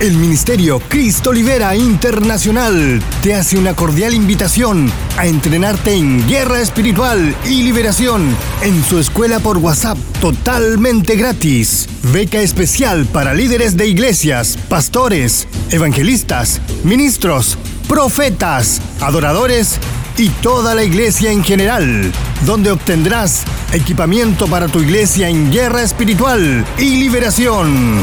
El Ministerio Cristo Libera Internacional te hace una cordial invitación a entrenarte en guerra espiritual y liberación en su escuela por WhatsApp totalmente gratis. Beca especial para líderes de iglesias, pastores, evangelistas, ministros, profetas, adoradores y toda la iglesia en general, donde obtendrás equipamiento para tu iglesia en guerra espiritual y liberación.